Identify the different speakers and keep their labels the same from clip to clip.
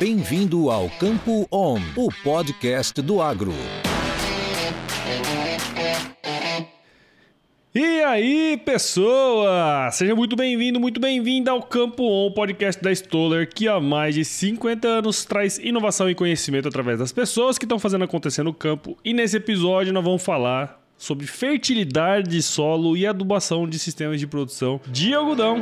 Speaker 1: Bem-vindo ao Campo On, o podcast do agro.
Speaker 2: E aí, pessoa! Seja muito bem-vindo, muito bem-vinda ao Campo On, podcast da Stoller, que há mais de 50 anos traz inovação e conhecimento através das pessoas que estão fazendo acontecer no campo. E nesse episódio nós vamos falar sobre fertilidade de solo e adubação de sistemas de produção de algodão.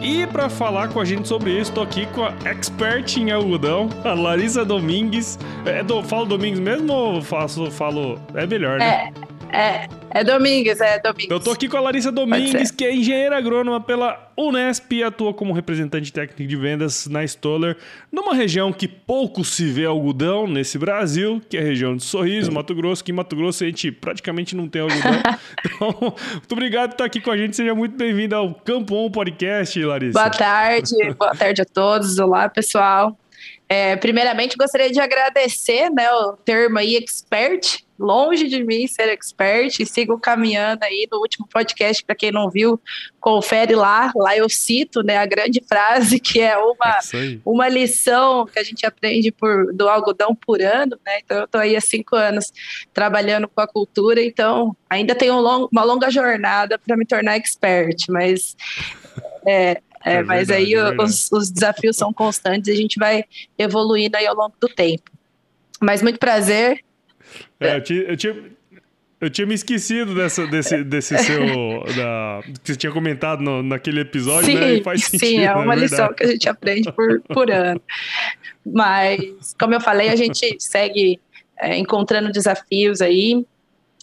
Speaker 2: E para falar com a gente sobre isso, estou aqui com a expert em algodão, a Larissa Domingues. É do, falo Domingues mesmo ou faço, falo. É melhor,
Speaker 3: né? É. É, é Domingues, é Domingues.
Speaker 2: Eu tô aqui com a Larissa Domingues, que é engenheira agrônoma pela Unesp e atua como representante técnico de vendas na Stoller, numa região que pouco se vê algodão nesse Brasil, que é a região de Sorriso, Mato Grosso, que em Mato Grosso a gente praticamente não tem algodão. então, muito obrigado por estar aqui com a gente, seja muito bem-vindo ao Campo On Podcast, Larissa.
Speaker 3: Boa tarde, boa tarde a todos, olá pessoal. É, primeiramente, gostaria de agradecer né, o termo aí, expert, longe de mim ser expert, e sigo caminhando aí no último podcast, para quem não viu, confere lá, lá eu cito né, a grande frase, que é uma, é uma lição que a gente aprende por, do algodão por ano, né, então eu estou aí há cinco anos trabalhando com a cultura, então ainda tenho um long, uma longa jornada para me tornar expert, mas... É, é, é mas verdade, aí é os, os, desafios são constantes e a gente vai evoluindo aí ao longo do tempo. Mas muito prazer.
Speaker 2: É, eu, tinha, eu, tinha, eu tinha me esquecido dessa, desse, desse seu. Da, que você tinha comentado no, naquele episódio,
Speaker 3: sim,
Speaker 2: né?
Speaker 3: E faz sentido. Sim, é uma é lição que a gente aprende por, por ano. Mas, como eu falei, a gente segue é, encontrando desafios aí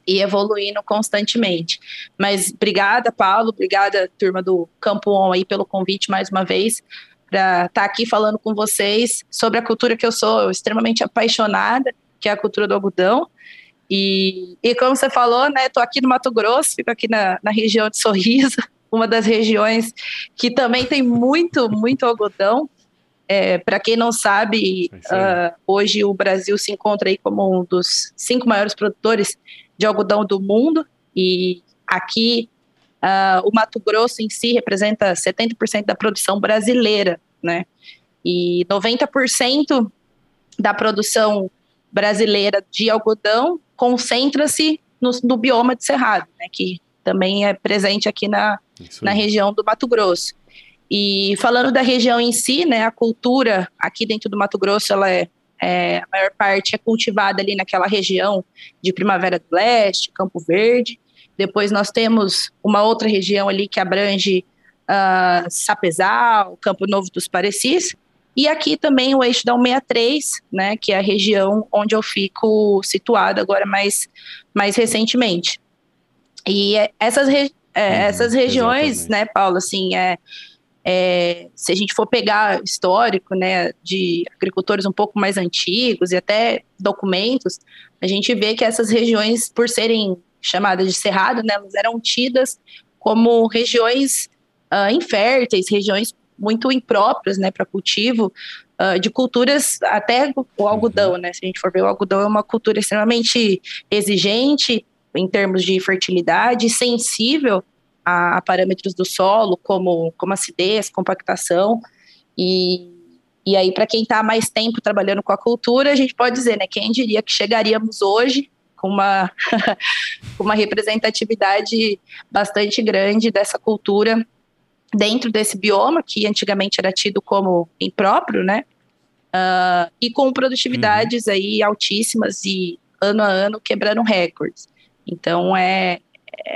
Speaker 3: e evoluindo constantemente. Mas obrigada, Paulo, obrigada, turma do Campo On aí pelo convite mais uma vez para estar tá aqui falando com vocês sobre a cultura que eu sou extremamente apaixonada, que é a cultura do algodão. E, e como você falou, né, estou aqui no Mato Grosso, fico aqui na, na região de Sorriso, uma das regiões que também tem muito, muito algodão. É, para quem não sabe, uh, hoje o Brasil se encontra aí como um dos cinco maiores produtores de algodão do mundo, e aqui uh, o Mato Grosso em si representa 70% da produção brasileira, né? E 90% da produção brasileira de algodão concentra-se no, no, bioma de Cerrado, né, que também é presente aqui na, na região do Mato Grosso. E falando da região em si, né, a cultura aqui dentro do Mato Grosso ela é é, a maior parte é cultivada ali naquela região de Primavera do Leste, Campo Verde. Depois nós temos uma outra região ali que abrange uh, Sapezal, Campo Novo dos Parecis. E aqui também o eixo da 163, né, que é a região onde eu fico situado agora mais, mais recentemente. E essas, re, é, uhum, essas regiões, exatamente. né, Paulo, assim, é, é, se a gente for pegar histórico, né, de agricultores um pouco mais antigos e até documentos, a gente vê que essas regiões, por serem chamadas de cerrado, né, elas eram tidas como regiões uh, inférteis, regiões muito impróprias, né, para cultivo uh, de culturas, até o algodão, uhum. né, se a gente for ver, o algodão é uma cultura extremamente exigente em termos de fertilidade, sensível a, a parâmetros do solo, como, como acidez, compactação, e, e aí, para quem está mais tempo trabalhando com a cultura, a gente pode dizer, né? Quem diria que chegaríamos hoje com uma, uma representatividade bastante grande dessa cultura dentro desse bioma, que antigamente era tido como impróprio, né? Uh, e com produtividades uhum. aí altíssimas e ano a ano quebrando recordes. Então é,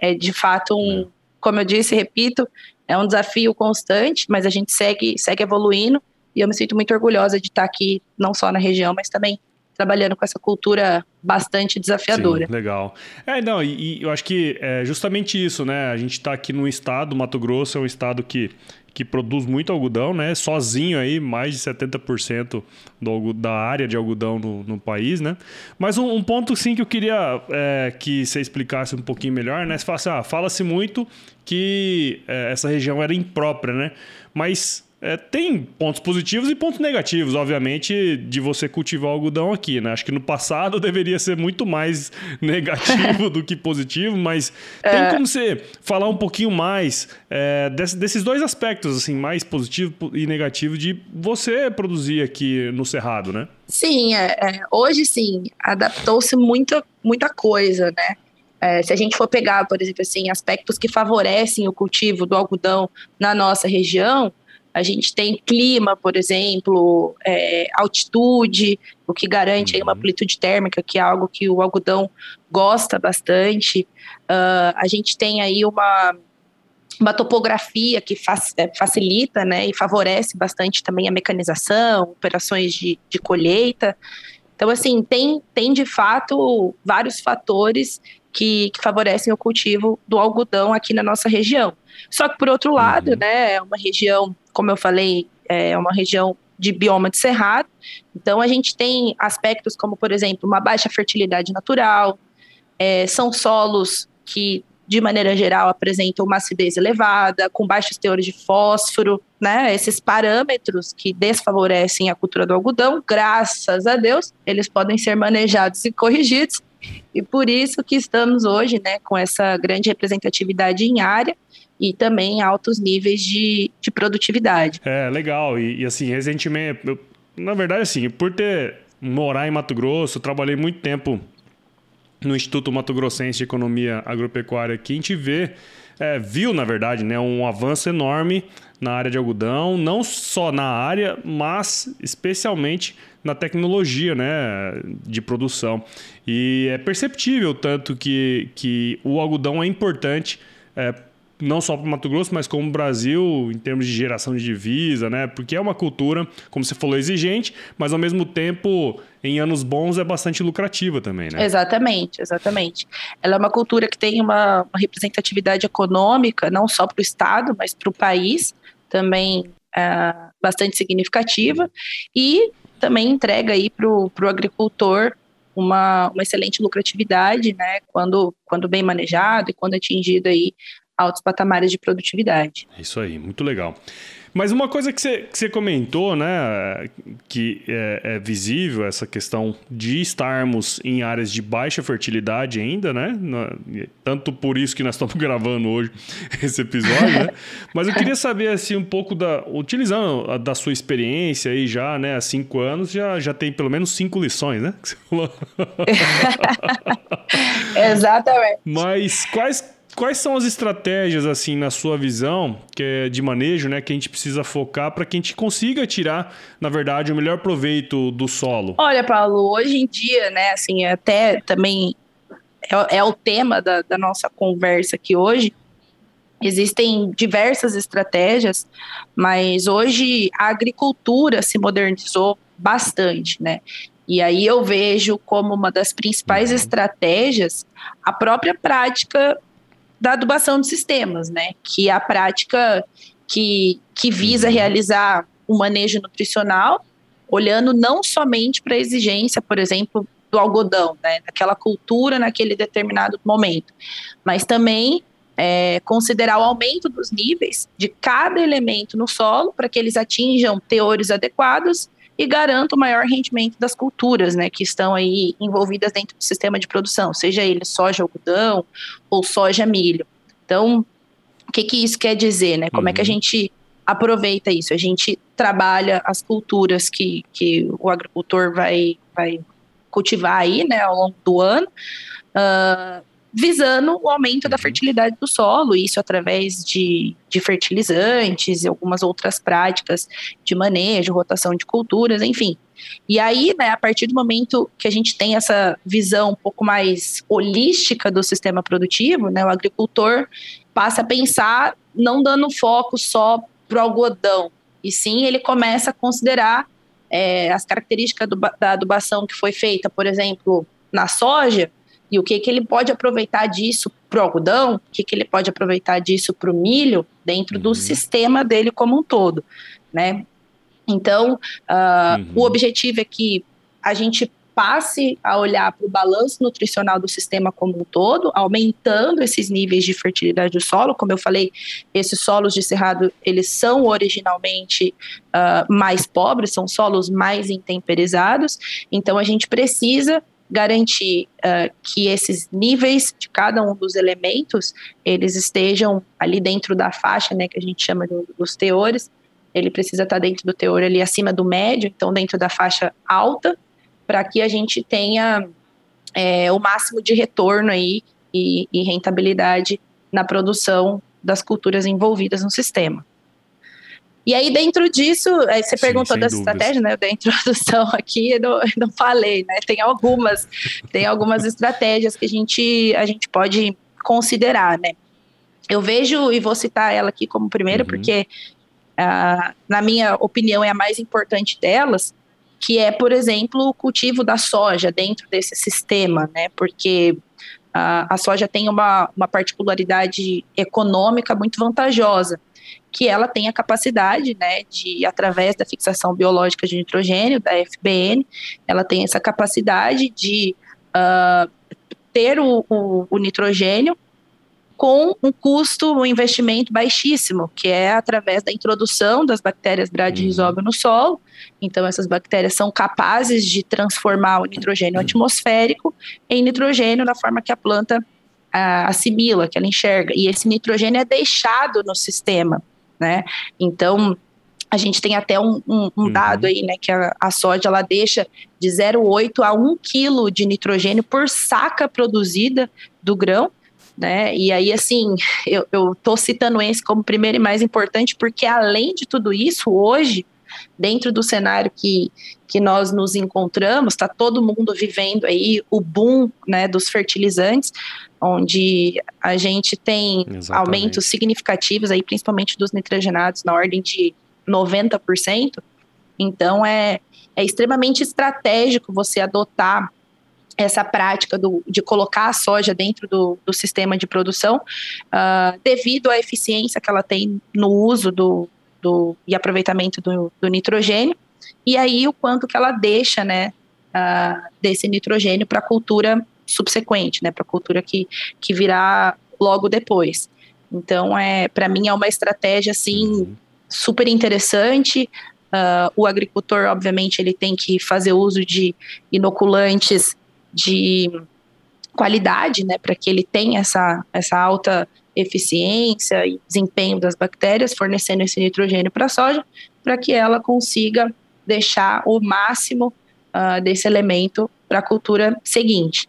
Speaker 3: é de fato um, é como eu disse, repito, é um desafio constante, mas a gente segue, segue evoluindo e eu me sinto muito orgulhosa de estar aqui, não só na região, mas também trabalhando com essa cultura bastante desafiadora.
Speaker 2: Sim, legal. É, não, e, e, eu acho que é justamente isso, né? A gente está aqui no estado, Mato Grosso é um estado que que produz muito algodão, né? Sozinho aí, mais de 70% do, da área de algodão no, no país, né? Mas um, um, ponto, sim, que eu queria é, que você explicasse um pouquinho melhor, né? Você fala assim, ah, fala-se muito que é, essa região era imprópria, né? Mas é, tem pontos positivos e pontos negativos, obviamente, de você cultivar o algodão aqui, né? Acho que no passado deveria ser muito mais negativo do que positivo, mas é. tem como você falar um pouquinho mais é, desse, desses dois aspectos, assim, mais positivo e negativo de você produzir aqui no Cerrado, né?
Speaker 3: Sim, é, é hoje sim, adaptou-se muita, muita coisa, né? É, se a gente for pegar, por exemplo, assim, aspectos que favorecem o cultivo do algodão na nossa região, a gente tem clima, por exemplo, é, altitude, o que garante aí uma uhum. amplitude térmica, que é algo que o algodão gosta bastante. Uh, a gente tem aí uma, uma topografia que é, facilita né, e favorece bastante também a mecanização, operações de, de colheita. Então, assim, tem, tem de fato vários fatores que, que favorecem o cultivo do algodão aqui na nossa região. Só que, por outro lado, uhum. né, é uma região, como eu falei, é uma região de bioma de cerrado. Então, a gente tem aspectos como, por exemplo, uma baixa fertilidade natural, é, são solos que, de maneira geral, apresentam uma acidez elevada, com baixos teores de fósforo, né? Esses parâmetros que desfavorecem a cultura do algodão, graças a Deus, eles podem ser manejados e corrigidos e por isso que estamos hoje né, com essa grande representatividade em área e também altos níveis de, de produtividade.
Speaker 2: É, legal. E, e assim, recentemente, eu, na verdade, assim, por ter morar em Mato Grosso, trabalhei muito tempo no Instituto Mato Grossense de Economia Agropecuária aqui, a gente vê, é, viu, na verdade, né, um avanço enorme na área de algodão, não só na área, mas especialmente na tecnologia né, de produção. E é perceptível tanto que, que o algodão é importante. É, não só para o Mato Grosso, mas como o Brasil, em termos de geração de divisa, né? Porque é uma cultura, como você falou, exigente, mas ao mesmo tempo, em anos bons, é bastante lucrativa também, né?
Speaker 3: Exatamente, exatamente. Ela é uma cultura que tem uma, representatividade econômica, não só para o Estado, mas para o país, também é, bastante significativa, e também entrega aí para o agricultor uma, uma excelente lucratividade, né, quando, quando bem manejado e quando atingido aí altos patamares de produtividade.
Speaker 2: Isso aí, muito legal. Mas uma coisa que você, que você comentou, né, que é, é, visível, essa questão de estarmos em áreas de baixa fertilidade ainda, né? Tanto por isso que nós estamos gravando hoje esse episódio, né? Mas eu queria saber, assim, um pouco da... Utilizando a, da sua experiência aí já, né, há cinco anos, já, já tem pelo menos cinco lições, né?
Speaker 3: Exatamente.
Speaker 2: Mas quais quais são as estratégias, assim, na sua visão, que é de manejo, né, que a gente precisa focar para que a gente consiga tirar, na verdade, o melhor proveito do solo?
Speaker 3: Olha, Paulo, hoje em dia, né, assim, até também é, é o tema da, da nossa conversa aqui hoje. Existem diversas estratégias, mas hoje a agricultura se modernizou bastante, né? E aí eu vejo como uma das principais uhum. estratégias a própria prática da adubação de sistemas, né? Que é a prática que, que visa uhum. realizar o um manejo nutricional, olhando não somente para a exigência, por exemplo, do algodão, né? Daquela cultura naquele determinado momento, mas também é, considerar o aumento dos níveis de cada elemento no solo para que eles atinjam teores adequados e garanta o maior rendimento das culturas, né, que estão aí envolvidas dentro do sistema de produção, seja ele soja, algodão ou soja, milho. Então, o que, que isso quer dizer, né? Como uhum. é que a uhum. gente aproveita isso? A gente trabalha as culturas que, que o agricultor vai, vai cultivar aí, né, ao longo do ano, uh, visando o aumento da uhum. fertilidade do solo, isso através de, de fertilizantes e algumas outras práticas de manejo, rotação de culturas, enfim. E aí, né, a partir do momento que a gente tem essa visão um pouco mais holística do sistema produtivo, né, o agricultor passa a pensar não dando foco só para o algodão, e sim ele começa a considerar é, as características do, da adubação que foi feita, por exemplo, na soja, e o que, que ele pode aproveitar disso para o algodão, o que, que ele pode aproveitar disso para o milho, dentro uhum. do sistema dele como um todo, né? Então, uh, uhum. o objetivo é que a gente passe a olhar para o balanço nutricional do sistema como um todo, aumentando esses níveis de fertilidade do solo. Como eu falei, esses solos de cerrado, eles são originalmente uh, mais pobres, são solos mais intemperizados, então a gente precisa garantir uh, que esses níveis de cada um dos elementos, eles estejam ali dentro da faixa, né, que a gente chama de, dos teores, ele precisa estar dentro do teor ali acima do médio, então dentro da faixa alta, para que a gente tenha é, o máximo de retorno aí e, e rentabilidade na produção das culturas envolvidas no sistema. E aí, dentro disso, aí você Sim, perguntou das estratégias, né? Eu dei a introdução aqui, eu não, não, falei, né? Tem algumas, tem algumas estratégias que a gente, a gente pode considerar, né? Eu vejo, e vou citar ela aqui como primeiro, uhum. porque, uh, na minha opinião, é a mais importante delas, que é, por exemplo, o cultivo da soja dentro desse sistema, né? Porque a, a soja tem uma, uma particularidade econômica muito vantajosa, que ela tem a capacidade, né, de, através da fixação biológica de nitrogênio, da FBN, ela tem essa capacidade de uh, ter o, o, o nitrogênio com um custo, um investimento baixíssimo, que é através da introdução das bactérias bradyrhizobio no solo. Então, essas bactérias são capazes de transformar o nitrogênio atmosférico em nitrogênio da forma que a planta ah, assimila, que ela enxerga. E esse nitrogênio é deixado no sistema, né? Então, a gente tem até um, um, um uhum. dado aí, né, que a, a soja ela deixa de 0,8 a 1 quilo de nitrogênio por saca produzida do grão, né? E aí, assim, eu, tô citando esse como primeiro e mais importante, porque além de tudo isso, hoje, dentro do cenário que, que nós nos encontramos, está todo mundo vivendo aí o boom né, dos fertilizantes, onde a gente tem Exatamente. aumentos significativos aí, principalmente dos nitrogenados, na ordem de 90%. Então é, é extremamente estratégico você adotar essa prática do, de colocar a soja dentro do, do sistema de produção, uh, devido à eficiência que ela tem no uso do, do, e aproveitamento do, nitrogênio, e aí o quanto que ela deixa né, uh, desse nitrogênio para a cultura subsequente, né, para a cultura que, que virá logo depois. Então, é, para mim, é uma estratégia assim uhum. super interessante. Uh, o agricultor, obviamente, ele tem que fazer uso de inoculantes de qualidade, né, para que ele tenha essa, essa alta eficiência e desempenho das bactérias, fornecendo esse nitrogênio para a soja, para que ela consiga deixar o máximo uh, desse elemento para a cultura seguinte.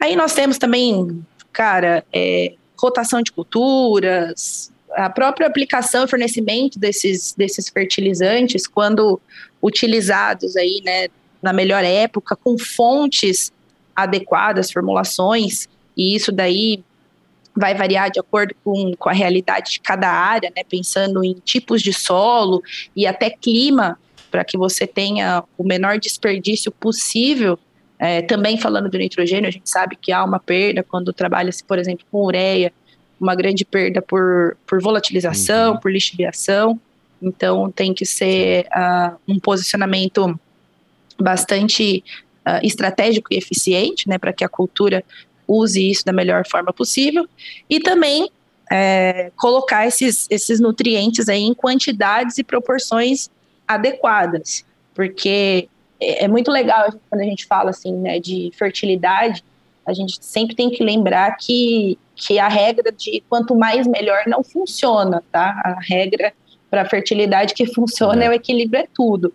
Speaker 3: Aí nós temos também, cara, é, rotação de culturas, a própria aplicação e fornecimento desses, desses fertilizantes, quando utilizados aí, né, na melhor época, com fontes adequadas, formulações, e isso daí vai variar de acordo com, com a realidade de cada área, né, pensando em tipos de solo e até clima, para que você tenha o menor desperdício possível. É, também falando do nitrogênio, a gente sabe que há uma perda quando trabalha-se, por exemplo, com ureia, uma grande perda por, por volatilização, uhum. por lixiviação. Então, tem que ser uh, um posicionamento bastante uh, estratégico e eficiente, né, para que a cultura use isso da melhor forma possível, e também é, colocar esses, esses nutrientes aí em quantidades e proporções adequadas, porque é, é muito legal quando a gente fala assim, né, de fertilidade, a gente sempre tem que lembrar que, que a regra de quanto mais melhor não funciona, tá? A regra para fertilidade que funciona é. é o equilíbrio é tudo,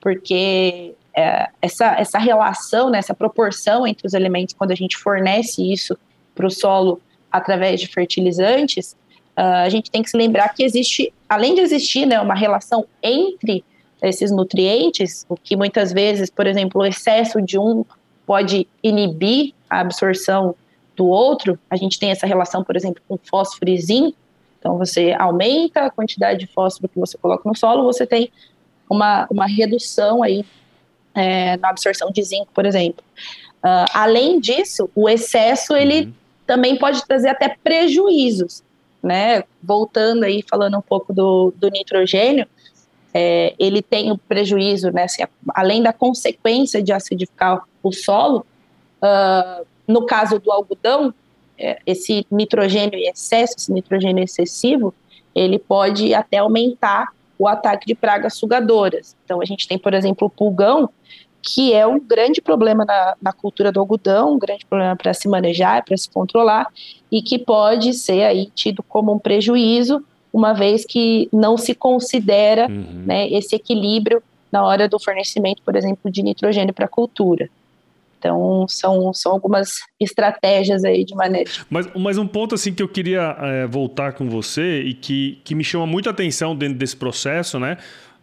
Speaker 3: porque é, essa, essa relação, né, essa proporção entre os elementos, quando a gente fornece isso para o solo através de fertilizantes, uh, a gente tem que se lembrar que existe, além de existir né, uma relação entre esses nutrientes, o que muitas vezes, por exemplo, o excesso de um pode inibir a absorção do outro, a gente tem essa relação, por exemplo, com fósforo e zinco, então você aumenta a quantidade de fósforo que você coloca no solo, você tem uma, uma redução aí é, na absorção de zinco, por exemplo. Uh, além disso, o excesso ele uhum. também pode trazer até prejuízos, né? Voltando aí falando um pouco do, do nitrogênio, é, ele tem o prejuízo, né, assim, além da consequência de acidificar o solo, uh, no caso do algodão, é, esse nitrogênio em excesso, esse nitrogênio excessivo, ele pode até aumentar o ataque de pragas sugadoras. Então, a gente tem, por exemplo, o pulgão, que é um grande problema na, na cultura do algodão, um grande problema para se manejar, para se controlar, e que pode ser aí tido como um prejuízo uma vez que não se considera uhum. né, esse equilíbrio na hora do fornecimento, por exemplo, de nitrogênio para a cultura. Então, são, são algumas estratégias aí de maneira.
Speaker 2: Mas, mas um ponto assim que eu queria é, voltar com você e que, que me chama muita atenção dentro desse processo, né?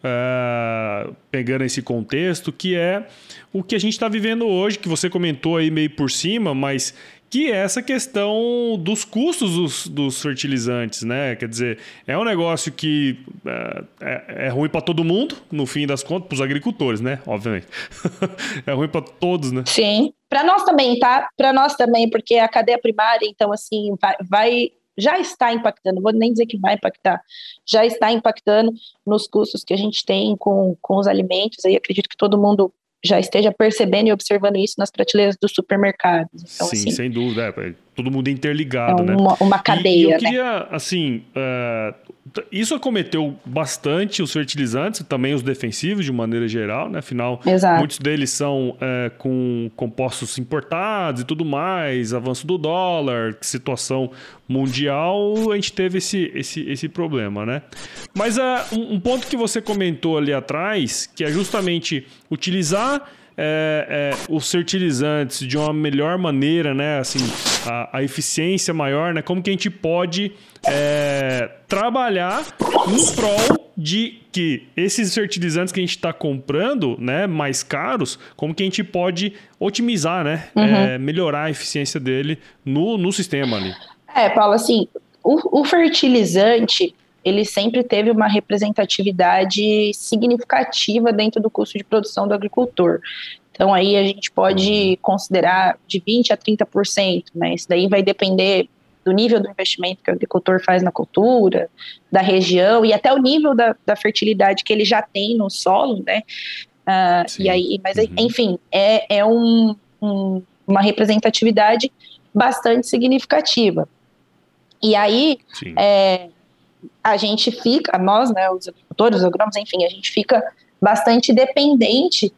Speaker 2: Uh, pegando esse contexto, que é o que a gente está vivendo hoje, que você comentou aí meio por cima, mas que é essa questão dos custos dos, dos fertilizantes, né? Quer dizer, é um negócio que é, é, é ruim para todo mundo, no fim das contas, para os agricultores, né? Obviamente. é ruim para todos, né?
Speaker 3: Sim. Para nós também, tá? Para nós também, porque a cadeia primária, então, assim, vai, vai já está impactando, vou nem dizer que vai impactar, já está impactando nos custos que a gente tem com, com os alimentos. Aí acredito que todo mundo já esteja percebendo e observando isso nas prateleiras dos supermercados. Então,
Speaker 2: Sim,
Speaker 3: assim,
Speaker 2: sem dúvida. É, todo mundo interligado,
Speaker 3: é uma,
Speaker 2: né?
Speaker 3: Uma cadeia, e,
Speaker 2: eu
Speaker 3: né?
Speaker 2: queria, assim, uh, isso acometeu bastante os fertilizantes, também os defensivos de maneira geral, né? Afinal,
Speaker 3: Exato.
Speaker 2: muitos deles são é, com compostos importados e tudo mais, avanço do dólar, situação mundial, a gente teve esse, esse, esse problema, né? Mas uh, um ponto que você comentou ali atrás, que é justamente utilizar é, é, os fertilizantes de uma melhor maneira, né? Assim, a, a eficiência maior, né? Como que a gente pode é, trabalhar em prol de que esses fertilizantes que a gente está comprando, né, mais caros, como que a gente pode otimizar, né? Uhum. É, melhorar a eficiência dele no, no sistema ali.
Speaker 3: É, Paulo, assim, o, o fertilizante ele sempre teve uma representatividade significativa dentro do custo de produção do agricultor. Então aí a gente pode considerar de 20 a 30%, né? Isso daí vai depender do nível do investimento que o agricultor faz na cultura, da região e até o nível da, da fertilidade que ele já tem no solo, né? Uh, e aí, mas uhum. enfim, é, é um, um, uma representatividade bastante significativa. E aí, é, a gente fica, nós, né, os agricultores, os agrônomos, enfim, a gente fica bastante dependente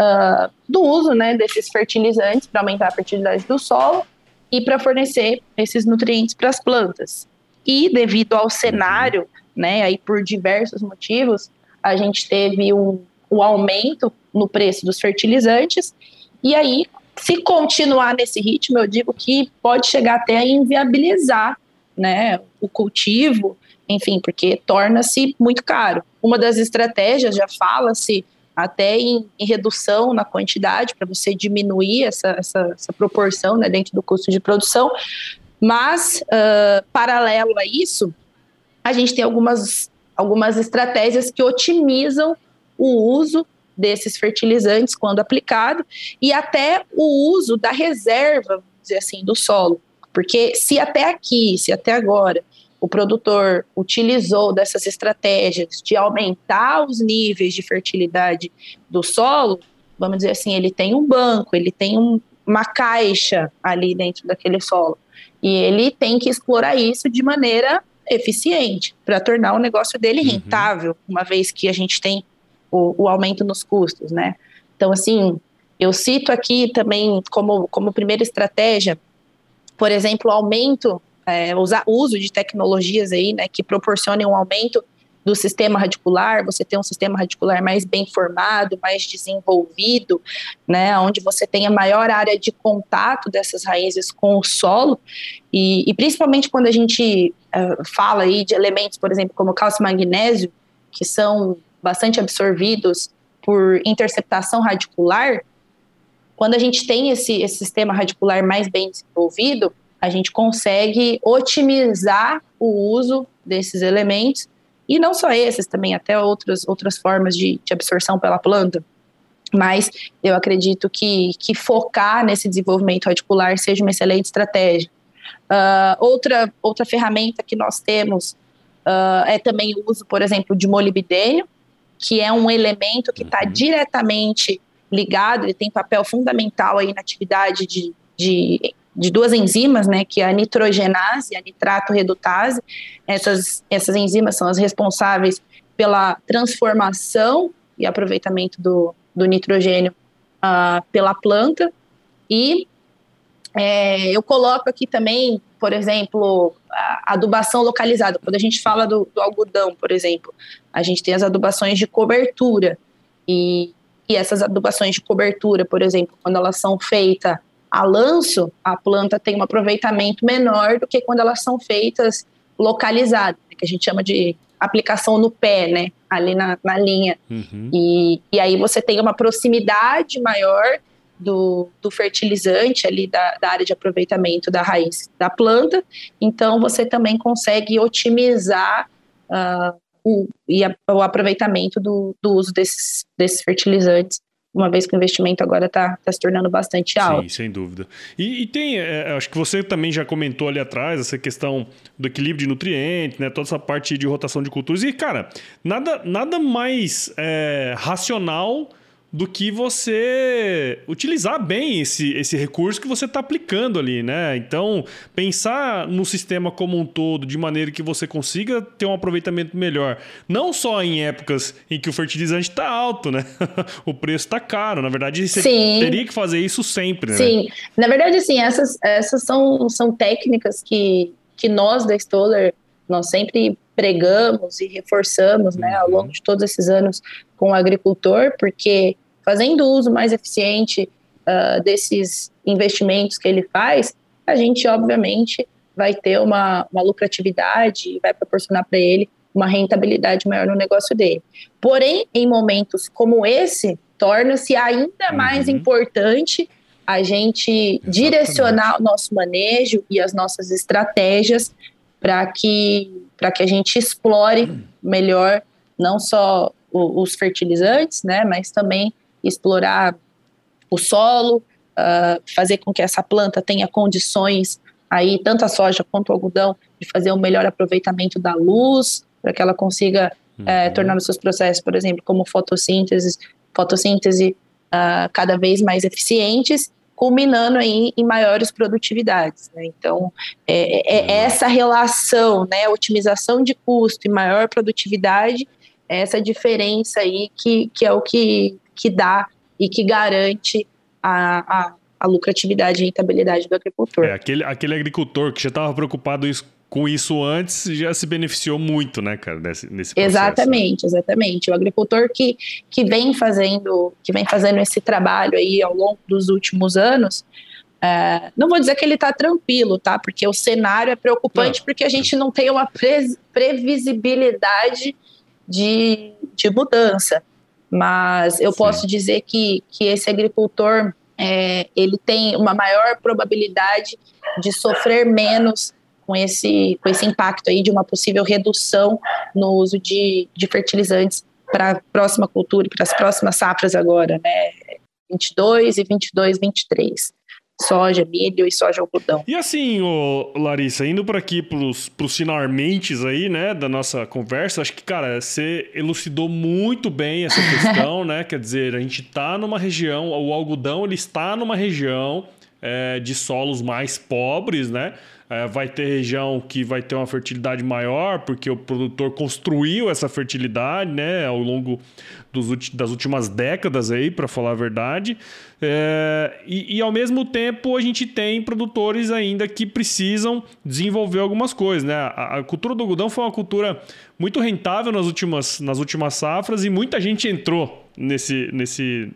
Speaker 3: uh, do uso né, desses fertilizantes para aumentar a fertilidade do solo e para fornecer esses nutrientes para as plantas. E devido ao cenário, né, aí por diversos motivos, a gente teve um, um aumento no preço dos fertilizantes, e aí, se continuar nesse ritmo, eu digo que pode chegar até a inviabilizar né, o cultivo enfim, porque torna-se muito caro. Uma das estratégias já fala-se até em, em, redução na quantidade, para você diminuir essa, essa, essa proporção né, dentro do custo de produção, mas, uh, paralelo a isso, a gente tem algumas, algumas estratégias que otimizam o uso desses fertilizantes quando aplicado e até o uso da reserva, dizer assim, do solo. Porque se até aqui, se até agora, o produtor utilizou dessas estratégias de aumentar os níveis de fertilidade do solo, vamos dizer assim, ele tem um banco, ele tem um, uma caixa ali dentro daquele solo. E ele tem que explorar isso de maneira eficiente para tornar o negócio dele uhum. rentável, uma vez que a gente tem o, o, aumento nos custos, né? Então, assim, eu cito aqui também como, como primeira estratégia, por exemplo, o aumento é, usar uso de tecnologias aí, né, que proporcionem um aumento do sistema radicular, você tem um sistema radicular mais bem formado, mais desenvolvido, né, onde você tenha maior área de contato dessas raízes com o solo, e, e principalmente quando a gente uh, fala aí de elementos, por exemplo, como cálcio magnésio, que são bastante absorvidos por interceptação radicular, quando a gente tem esse, esse sistema radicular mais bem desenvolvido, a gente consegue otimizar o uso desses elementos, e não só esses, também até outras, outras formas de, de absorção pela planta. Mas eu acredito que, que focar nesse desenvolvimento radicular seja uma excelente estratégia. Uh, outra, outra ferramenta que nós temos uh, é também o uso, por exemplo, de molibdênio, que é um elemento que está uhum. diretamente ligado, ele tem papel fundamental aí na atividade de, de, de, duas enzimas, né, que é a nitrogenase e a nitrato redutase. Essas, essas enzimas são as responsáveis pela transformação e aproveitamento do, do nitrogênio uh, pela planta. E é, eu coloco aqui também, por exemplo, a adubação localizada. Quando a gente fala do, do, algodão, por exemplo, a gente tem as adubações de cobertura. E e essas adubações de cobertura, por exemplo, quando elas são feitas a lanço, a planta tem um aproveitamento menor do que quando elas são feitas localizadas, né, que a gente chama de aplicação no pé, né, ali na, na linha. Uhum. E, e aí você tem uma proximidade maior do, do fertilizante ali da, da, área de aproveitamento da raiz da planta, então você também consegue otimizar uh, o, e a, o aproveitamento do, do uso desses, desses fertilizantes uma vez que o investimento agora está tá se tornando bastante alto.
Speaker 2: Sim, sem dúvida. E, e tem, é, acho que você também já comentou ali atrás, essa questão do equilíbrio de nutrientes, né, toda essa parte de rotação de culturas. E, cara, nada, nada mais é, racional do que você utilizar bem esse, esse recurso que você está aplicando ali, né? Então, pensar no sistema como um todo, de maneira que você consiga ter um aproveitamento melhor. Não só em épocas em que o fertilizante está alto, né? o preço está caro. Na verdade, você sim. teria que fazer isso sempre,
Speaker 3: né? Sim. Na verdade, sim, essas, essas são, são técnicas que, que nós da Stoller, nós sempre pregamos e reforçamos, né, ao longo de todos esses anos com o agricultor, porque fazendo uso mais eficiente uh, desses investimentos que ele faz, a gente, obviamente, vai ter uma, uma lucratividade e vai proporcionar para ele uma rentabilidade maior no negócio dele. Porém, em momentos como esse, torna-se ainda uhum. mais importante a gente Exatamente. direcionar o nosso manejo e as nossas estratégias para que, que a gente explore melhor não só o, os fertilizantes, né, mas também explorar o solo, uh, fazer com que essa planta tenha condições aí, tanto a soja quanto o algodão, de fazer um melhor aproveitamento da luz, para que ela consiga eh, uhum. é, tornar os seus processos, por exemplo, como fotossíntese, fotossíntese uh, cada vez mais eficientes, culminando aí em maiores produtividades. Né? Então, é, é, é uhum. essa relação, né, otimização de custo e maior produtividade, essa diferença aí que, que é o que que dá e que garante a, a, a lucratividade e rentabilidade do agricultor.
Speaker 2: É, aquele, aquele agricultor que já estava preocupado isso, com isso antes já se beneficiou muito, né, cara, nesse, nesse
Speaker 3: processo. Exatamente, né? exatamente. O agricultor que, que vem fazendo que vem fazendo esse trabalho aí ao longo dos últimos anos, é, não vou dizer que ele está tranquilo, tá? Porque o cenário é preocupante não. porque a gente não tem uma pre previsibilidade de, de mudança. Mas eu Sim. posso dizer que, que esse agricultor é, ele tem uma maior probabilidade de sofrer menos com esse, com esse impacto aí de uma possível redução no uso de, de fertilizantes para a próxima cultura, para as próximas safras agora, né? 22 e 22, 23 soja, milho e soja algodão.
Speaker 2: E assim, ô, Larissa, indo para aqui pros, pros finalmente aí, né, da nossa conversa, acho que, cara, você elucidou muito bem essa questão, né? Quer dizer, a gente tá numa região, o algodão ele está numa região é, de solos mais pobres, né? É, vai ter região que vai ter uma fertilidade maior, porque o produtor construiu essa fertilidade né, ao longo dos, das últimas décadas, aí, para falar a verdade. É, e, e, ao mesmo tempo, a gente tem produtores ainda que precisam desenvolver algumas coisas. Né? A, a cultura do algodão foi uma cultura muito rentável nas últimas, nas últimas safras e muita gente entrou nesse, nesse,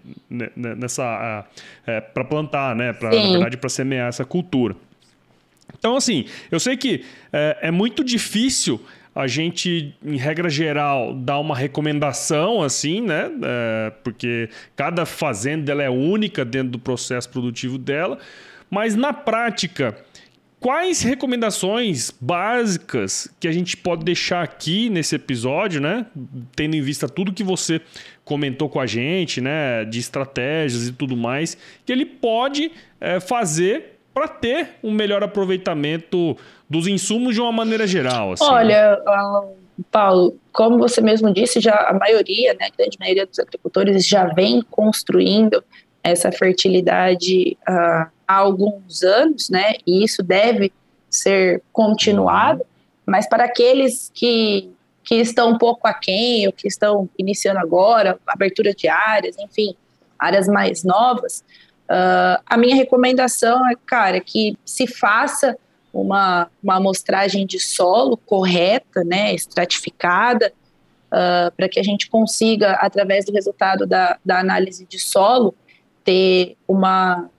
Speaker 2: nessa é, para plantar, né? Pra, na verdade, para semear essa cultura. Então, assim, eu sei que é, é muito difícil a gente, em regra geral, dar uma recomendação assim, né? É, porque cada fazenda ela é única dentro do processo produtivo dela. Mas na prática, quais recomendações básicas que a gente pode deixar aqui nesse episódio, né? Tendo em vista tudo que você comentou com a gente, né? De estratégias e tudo mais, que ele pode é, fazer para ter um melhor aproveitamento dos insumos de uma maneira geral? Assim,
Speaker 3: Olha, né? Paulo, como você mesmo disse, já a maioria, né, a grande maioria dos agricultores já vem construindo essa fertilidade uh, há alguns anos, né, e isso deve ser continuado, mas para aqueles que, que estão um pouco aquém, ou que estão iniciando agora, abertura de áreas, enfim, áreas mais novas, uh, a minha recomendação é, cara, que se faça uma, uma amostragem de solo correta, né, estratificada, uh, para que a gente consiga, através do resultado da, da análise de solo, ter uma,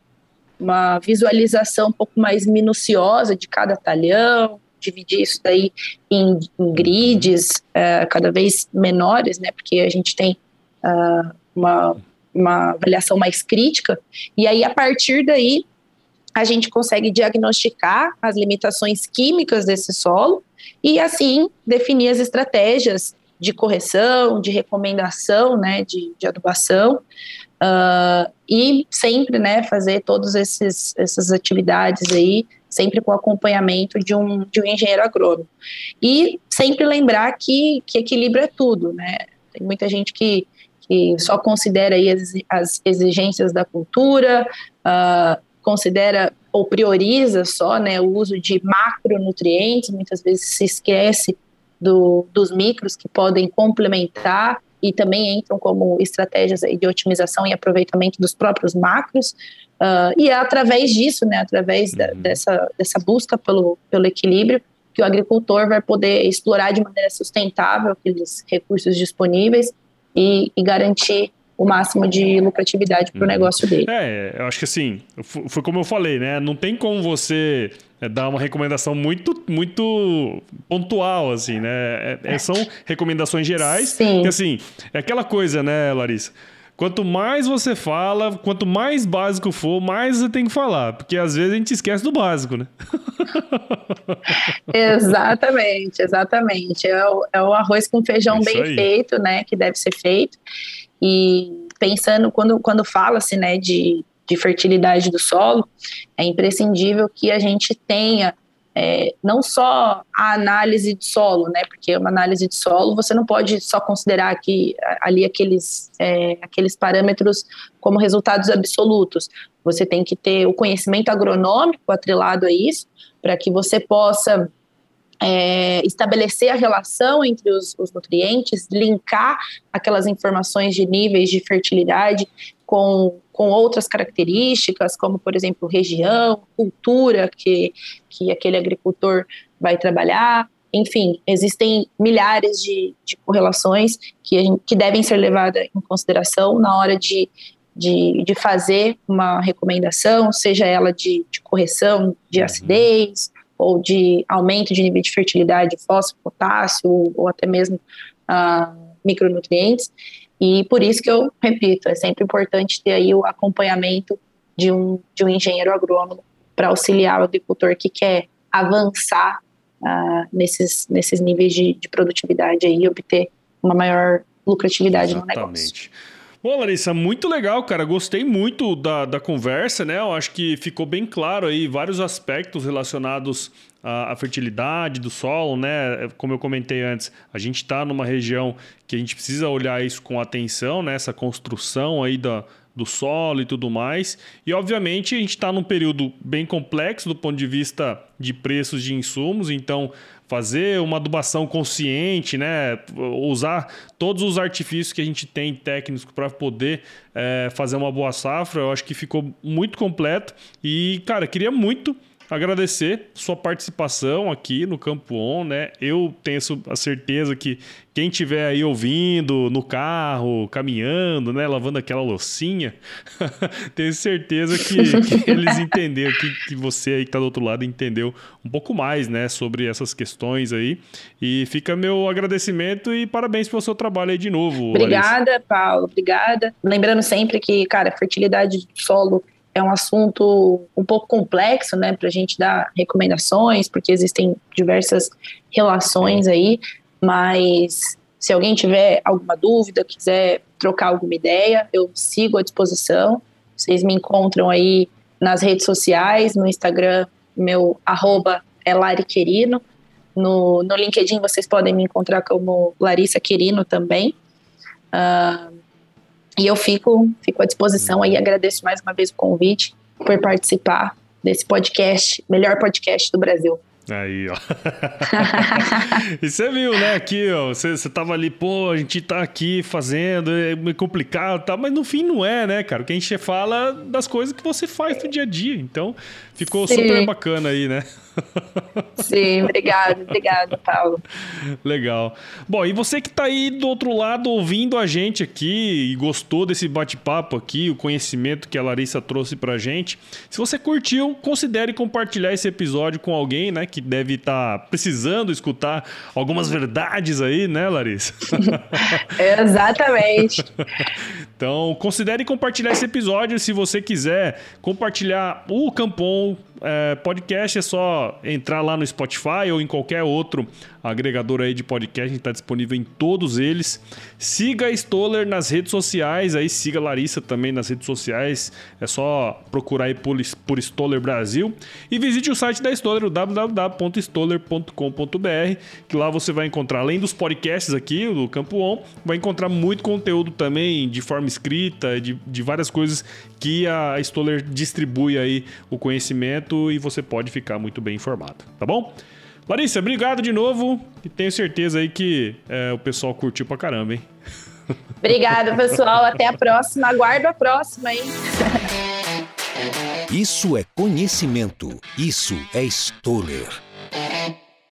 Speaker 3: uma visualização um pouco mais minuciosa de cada talhão, dividir isso daí em, em grids uh, cada vez menores, né, porque a gente tem uh, uma, uma avaliação mais crítica, e aí a partir daí a gente consegue diagnosticar as limitações químicas desse solo e, assim, definir as estratégias de correção, de recomendação, né, de, de adubação, uh, e sempre, né, fazer todas essas atividades aí, sempre com acompanhamento de um, de um engenheiro agrônomo. E sempre lembrar que, que equilíbrio é tudo, né, tem muita gente que, que só considera aí as, as exigências da cultura, uh, considera ou prioriza só né, o uso de macronutrientes, muitas vezes se esquece do, dos micros que podem complementar e também entram como estratégias de otimização e aproveitamento dos próprios macros. Uh, e é através disso, né, através da, uhum. dessa, dessa busca pelo, pelo equilíbrio, que o agricultor vai poder explorar de maneira sustentável aqueles recursos disponíveis e, e garantir o máximo de lucratividade para o uhum. negócio dele.
Speaker 2: É, eu acho que assim, foi como eu falei, né? Não tem como você é, dar uma recomendação muito, muito pontual, assim, né? É, é, são recomendações gerais. Sim. Que, assim, é aquela coisa, né, Larissa? Quanto mais você fala, quanto mais básico for, mais você tem que falar. Porque às vezes a gente esquece do básico, né?
Speaker 3: exatamente, exatamente. É o, é o arroz com feijão é bem aí. feito, né? Que deve ser feito. E pensando, quando, quando fala-se né, de, de fertilidade do solo, é imprescindível que a gente tenha é, não só a análise de solo, né? Porque uma análise de solo você não pode só considerar que ali aqueles, é, aqueles parâmetros como resultados absolutos. Você tem que ter o conhecimento agronômico atrelado a isso, para que você possa é, estabelecer a relação entre os, os, nutrientes, linkar aquelas informações de níveis de fertilidade com, com outras características, como, por exemplo, região, cultura que, que aquele agricultor vai trabalhar. Enfim, existem milhares de, de correlações que, gente, que devem ser levadas em consideração na hora de, de, de fazer uma recomendação, seja ela de, de correção de uhum. acidez, ou de aumento de nível de fertilidade, fósforo, potássio, ou até mesmo uh, micronutrientes. E por isso que eu repito, é sempre importante ter aí o acompanhamento de um, de um engenheiro agrônomo para auxiliar o agricultor que quer avançar uh, nesses, nesses níveis de, de produtividade aí e obter uma maior lucratividade Exatamente. no negócio.
Speaker 2: Bom, Larissa, muito legal, cara. Gostei muito da, da conversa, né? Eu acho que ficou bem claro aí vários aspectos relacionados à, fertilidade do solo, né? Como eu comentei antes, a gente está numa região que a gente precisa olhar isso com atenção, né? Essa construção aí da, do solo e tudo mais. E obviamente a gente está num período bem complexo do ponto de vista de preços de insumos, então fazer uma adubação consciente, né? Usar todos os artifícios que a gente tem técnicos para poder é, fazer uma boa safra, eu acho que ficou muito completo. E, cara, queria muito agradecer sua participação aqui no Campo On, né? Eu tenho a certeza que quem estiver aí ouvindo no carro, caminhando, né, lavando aquela loucinha, tenho certeza que, que eles entenderam, que, que você aí que está do outro lado entendeu um pouco mais, né, sobre essas questões aí. E fica meu agradecimento e parabéns pelo seu trabalho aí de novo.
Speaker 3: Obrigada, Larissa. Paulo, obrigada. Lembrando sempre que, cara, fertilidade do solo é um assunto um pouco complexo, né, para a gente dar recomendações, porque existem diversas relações aí, mas se alguém tiver alguma dúvida, quiser trocar alguma ideia, eu sigo à disposição. Vocês me encontram aí nas redes sociais, no Instagram, meu arroba é Lari Querino, No, no LinkedIn vocês podem me encontrar como Larissa Quirino também. Uh, e eu fico, fico à disposição aí, agradeço mais uma vez o convite por participar desse podcast, melhor podcast do Brasil.
Speaker 2: Aí, ó. e você viu, né, aqui, ó, você, você tava ali, pô, a gente tá aqui fazendo, é complicado, tá, mas no fim não é, né, cara? O que a gente fala das coisas que você faz no dia a dia. Então, ficou Sim. super bacana aí, né?
Speaker 3: Sim, obrigado, obrigado, Paulo.
Speaker 2: Legal. Bom, e você que está aí do outro lado ouvindo a gente aqui e gostou desse bate-papo aqui, o conhecimento que a Larissa trouxe pra gente, se você curtiu, considere compartilhar esse episódio com alguém, né, que deve estar tá precisando escutar algumas verdades aí, né, Larissa?
Speaker 3: Exatamente.
Speaker 2: Então, considere compartilhar esse episódio. Se você quiser compartilhar o Campon é, podcast é só entrar lá no Spotify ou em qualquer outro agregador aí de podcast, está disponível em todos eles. Siga a Stoller nas redes sociais, aí siga a Larissa também nas redes sociais, é só procurar aí por, por Stoller Brasil. E visite o site da Stoller, o www.stoller.com.br, que lá você vai encontrar, além dos podcasts aqui, do Campo On, vai encontrar muito conteúdo também de forma escrita, de, de várias coisas que a Stoller distribui aí o conhecimento e você pode ficar muito bem informado, tá bom? Larissa, obrigado de novo e tenho certeza aí que é, o pessoal curtiu pra caramba, hein?
Speaker 3: Obrigado, pessoal. Até a próxima. Aguardo a próxima, hein?
Speaker 1: Isso é conhecimento. Isso é Stoller.